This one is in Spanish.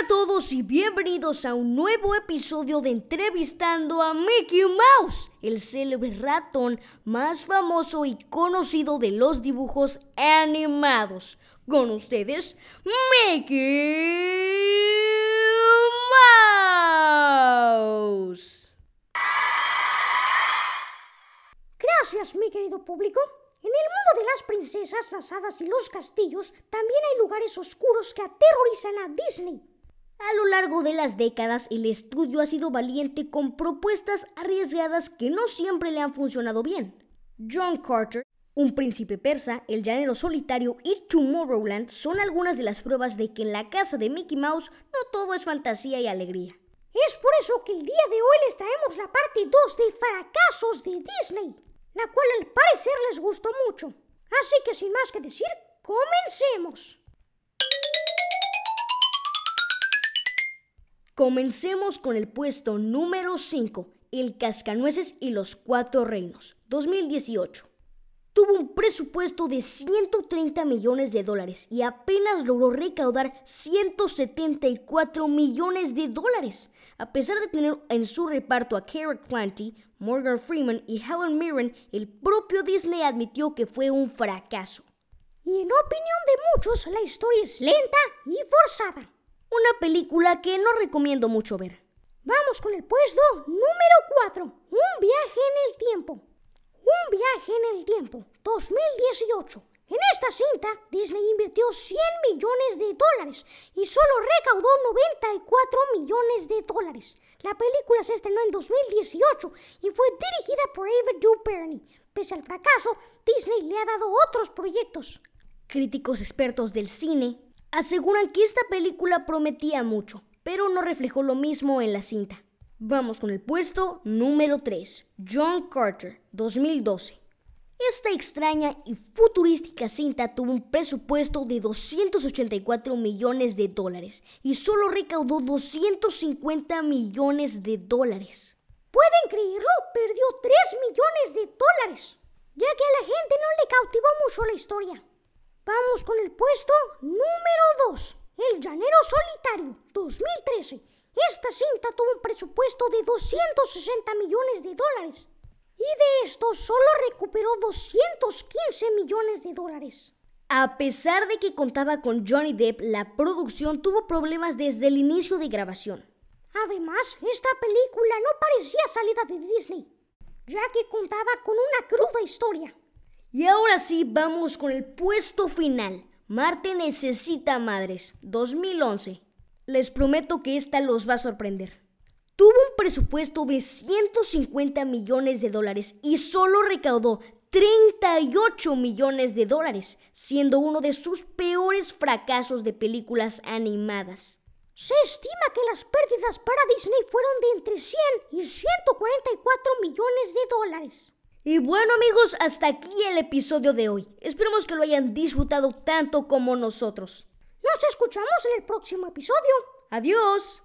amigos y bienvenidos a un nuevo episodio de Entrevistando a Mickey Mouse, el célebre ratón más famoso y conocido de los dibujos animados. Con ustedes, Mickey Mouse. Gracias, mi querido público. En el mundo de las princesas, las hadas y los castillos, también hay lugares oscuros que aterrorizan a Disney. A lo largo de las décadas, el estudio ha sido valiente con propuestas arriesgadas que no siempre le han funcionado bien. John Carter, un príncipe persa, el llanero solitario y Tomorrowland son algunas de las pruebas de que en la casa de Mickey Mouse no todo es fantasía y alegría. Es por eso que el día de hoy les traemos la parte 2 de fracasos de Disney la cual al parecer les gustó mucho. Así que sin más que decir, comencemos. Comencemos con el puesto número 5, El Cascanueces y los Cuatro Reinos, 2018. Tuvo un presupuesto de 130 millones de dólares y apenas logró recaudar 174 millones de dólares, a pesar de tener en su reparto a Kara Clanty, Morgan Freeman y Helen Mirren, el propio Disney admitió que fue un fracaso. Y en opinión de muchos, la historia es lenta y forzada. Una película que no recomiendo mucho ver. Vamos con el puesto número 4, Un viaje en el tiempo. Un viaje en el tiempo, 2018. En esta cinta, Disney invirtió 100 millones de dólares y solo recaudó 94 millones de dólares. La película se estrenó en 2018 y fue dirigida por Ava DuVernay. Pese al fracaso, Disney le ha dado otros proyectos. Críticos expertos del cine aseguran que esta película prometía mucho, pero no reflejó lo mismo en la cinta. Vamos con el puesto número 3, John Carter, 2012. Esta extraña y futurística cinta tuvo un presupuesto de 284 millones de dólares y solo recaudó 250 millones de dólares. ¿Pueden creerlo? Perdió 3 millones de dólares, ya que a la gente no le cautivó mucho la historia. Vamos con el puesto número 2, El Llanero Solitario, 2013. Esta cinta tuvo un presupuesto de 260 millones de dólares y de esto solo recuperó 215 millones de dólares. A pesar de que contaba con Johnny Depp, la producción tuvo problemas desde el inicio de grabación. Además, esta película no parecía salida de Disney, ya que contaba con una cruda historia. Y ahora sí, vamos con el puesto final. Marte necesita madres, 2011. Les prometo que esta los va a sorprender. Tuvo un presupuesto de 150 millones de dólares y solo recaudó 38 millones de dólares, siendo uno de sus peores fracasos de películas animadas. Se estima que las pérdidas para Disney fueron de entre 100 y 144 millones de dólares. Y bueno amigos, hasta aquí el episodio de hoy. Esperemos que lo hayan disfrutado tanto como nosotros. Nos escuchamos en el próximo episodio. Adiós.